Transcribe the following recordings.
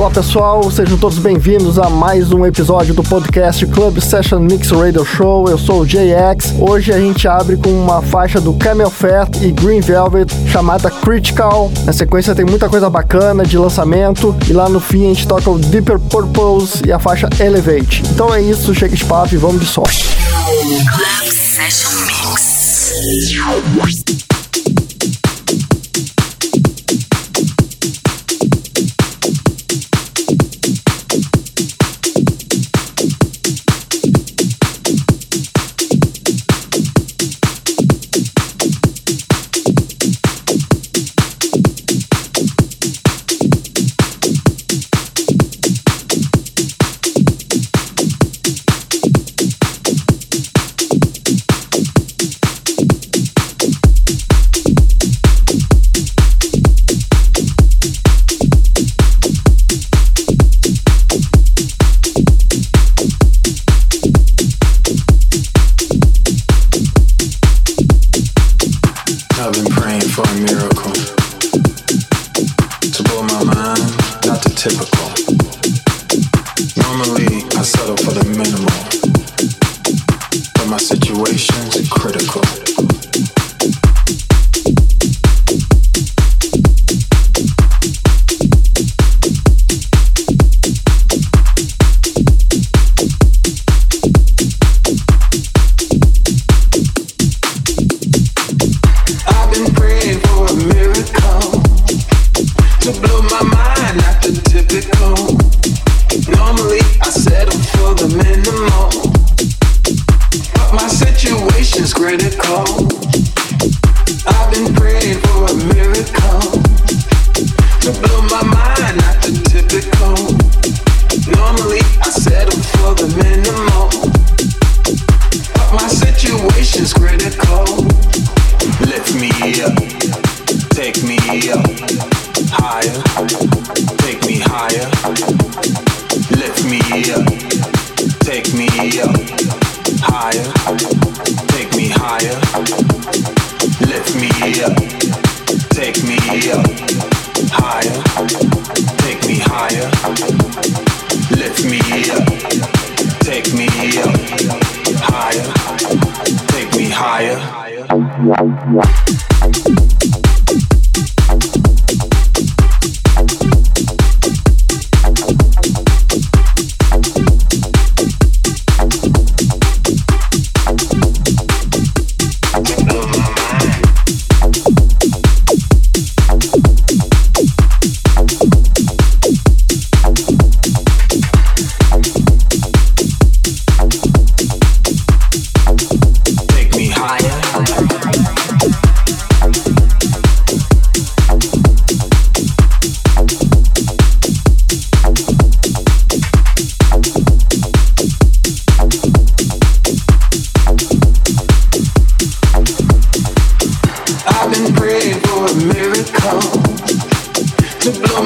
Olá pessoal, sejam todos bem-vindos a mais um episódio do podcast Club Session Mix Radio Show. Eu sou o JX. Hoje a gente abre com uma faixa do Camel Fat e Green Velvet chamada Critical. Na sequência tem muita coisa bacana de lançamento e lá no fim a gente toca o Deeper Purpose e a faixa Elevate. Então é isso, chega de papo e vamos de som. Club Session Mix.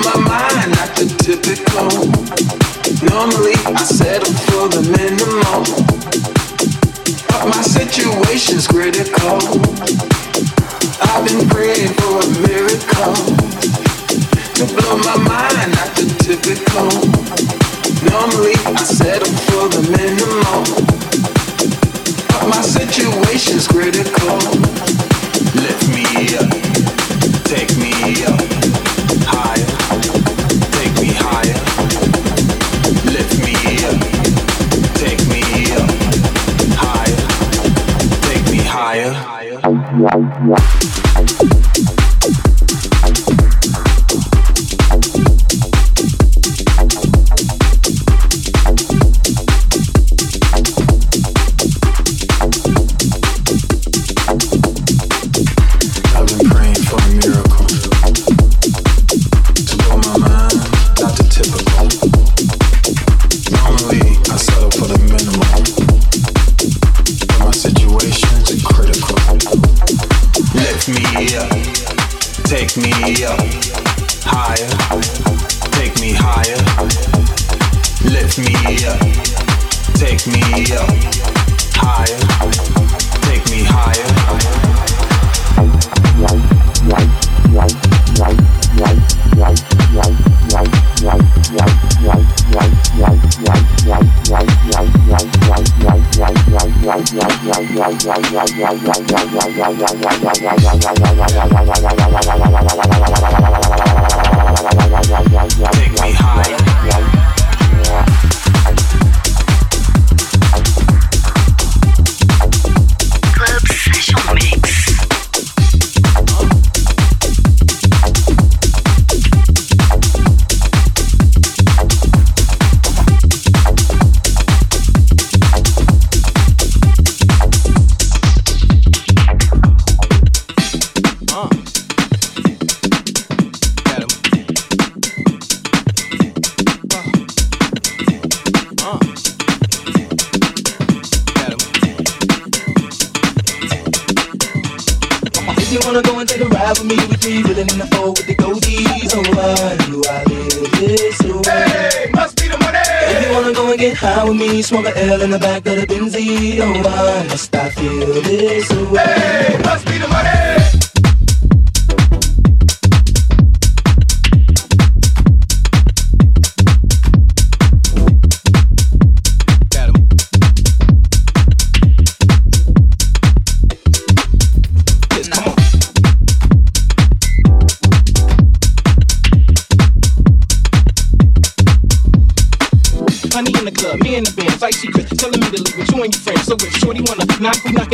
My mind, not the typical. Normally, I settle for the minimal, but my situation's critical. I've been praying for a miracle to blow my mind, not the typical. Normally, I settle for the minimal, but my situation's critical. Lift me up, take me up, higher, Wow, wow. ya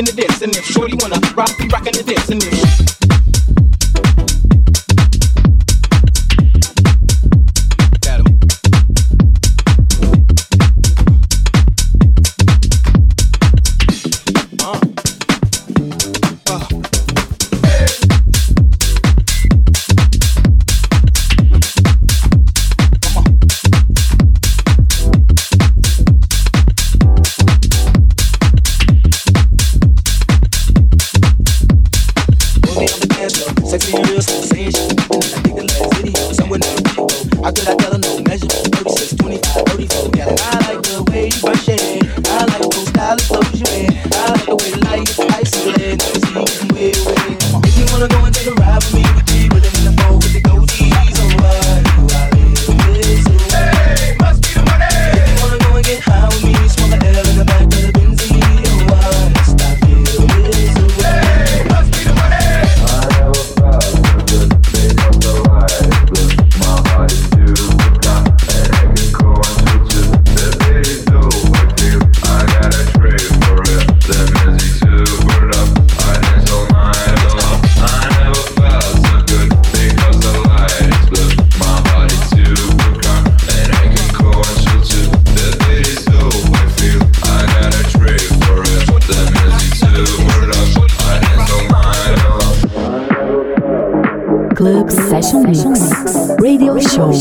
knockin' the and Mix. Radio Show.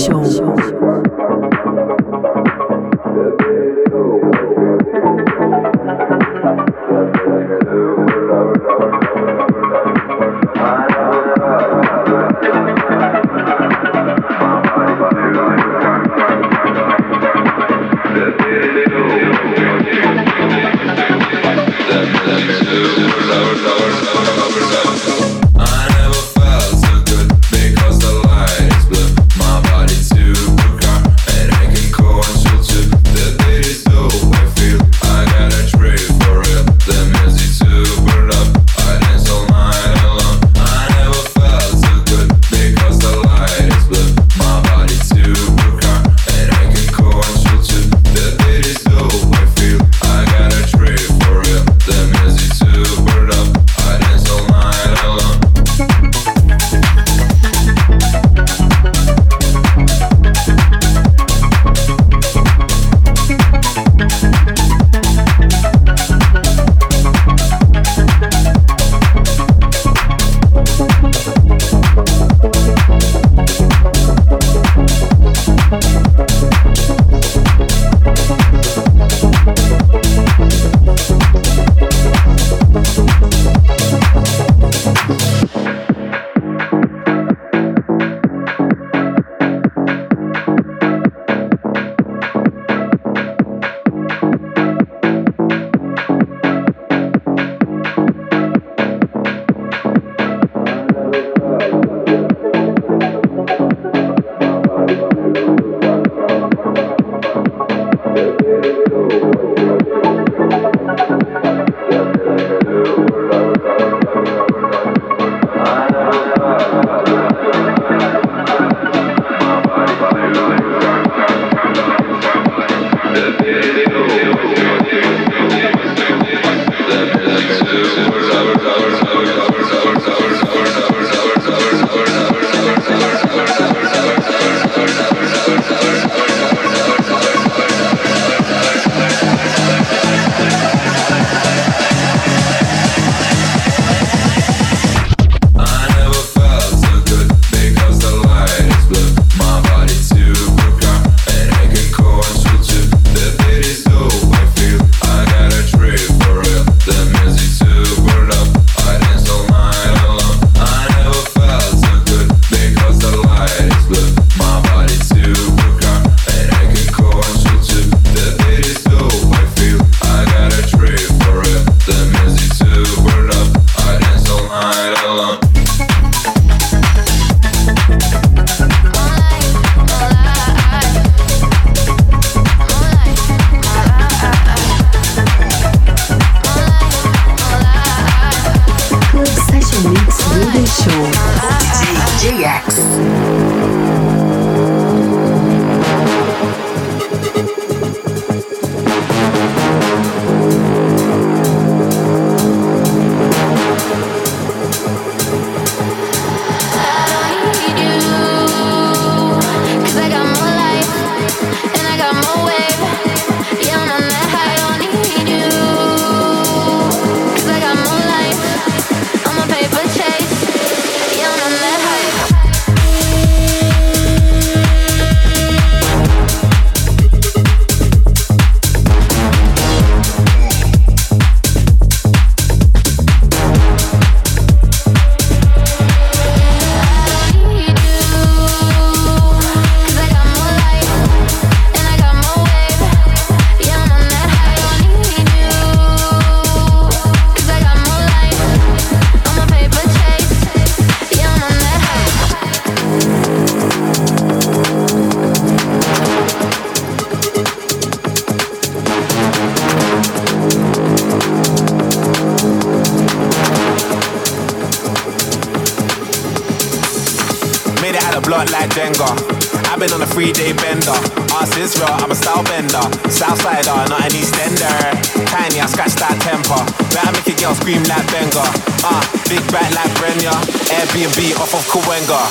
Of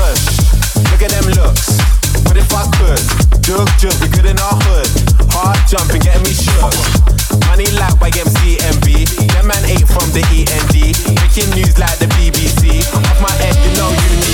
Push, look at them looks. What if I could? Jug, jug, we good in our hood. Hard jumping, getting me shook. Money like YMCMB. Them man ain't from the END. Breaking news like the BBC. Off my head, you know you need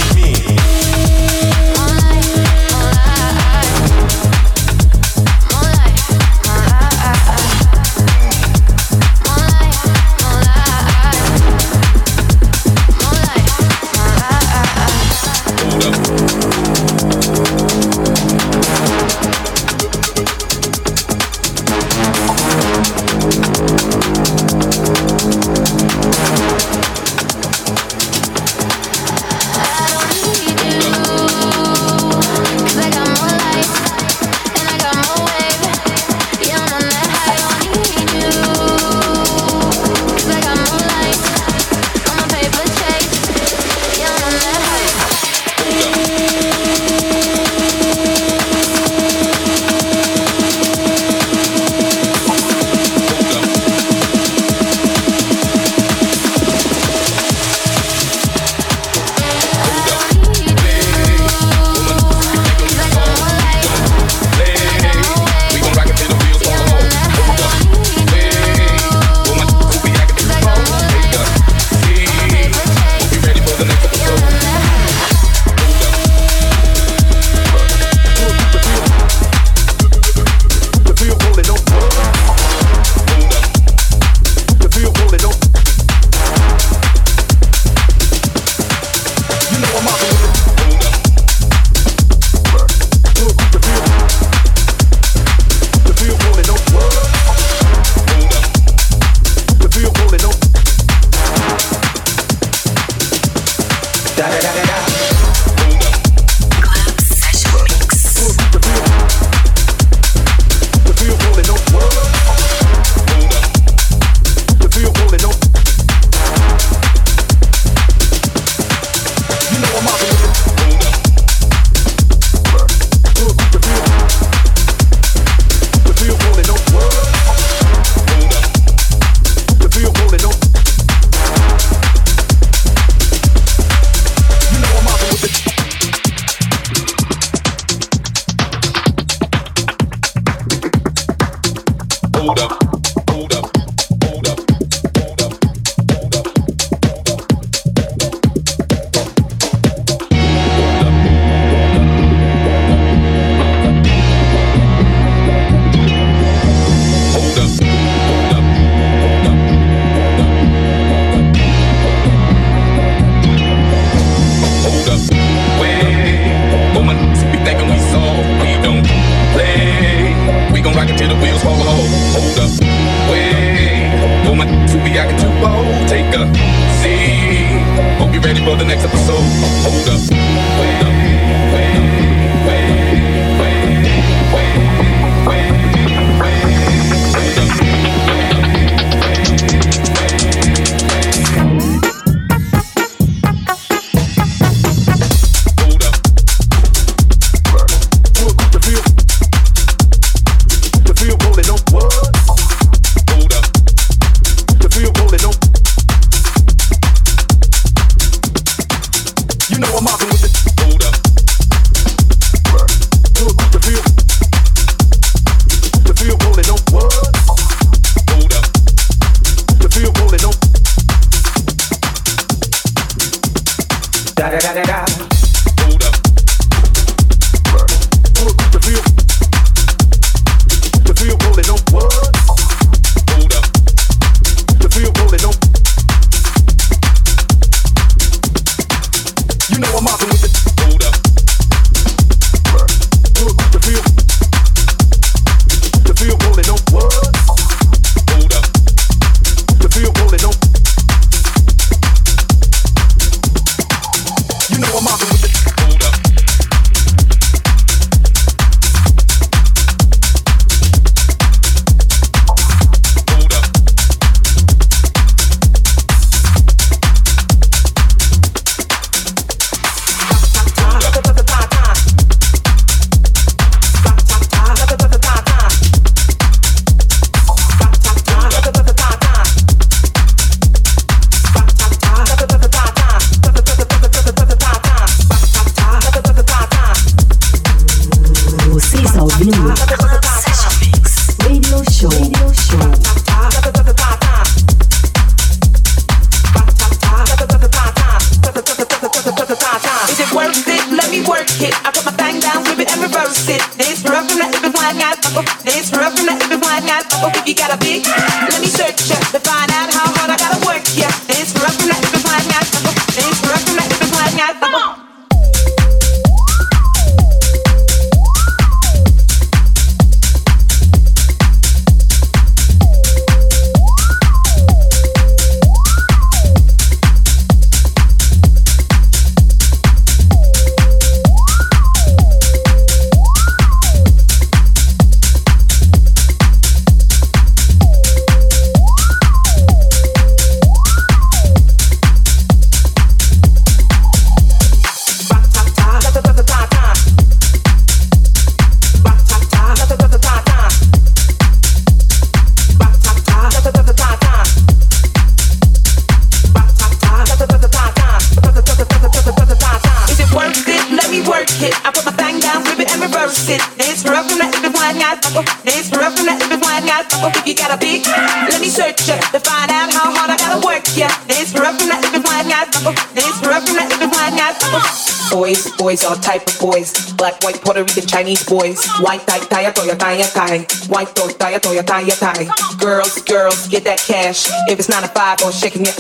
Puerto Rican, Chinese boys. White tie, tie, toya, tie, tie. White toe, tie, toya, tie, tie. Girls, girls, get that cash. If it's nine to five or shaking it,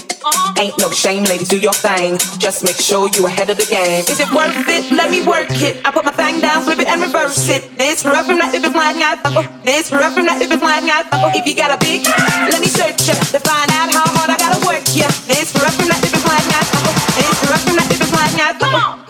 ain't no shame, ladies, do your thing. Just make sure you ahead of the game. Is it worth it? Let me work it. I put my thing down, flip it and reverse it. This rough from that if it's flying out. This rough from that if it's flying out. If you got a big, let me search ya to find out how hard I gotta work ya. This rough from that if it's flying out. This rough from that if it's flying out bubble. Club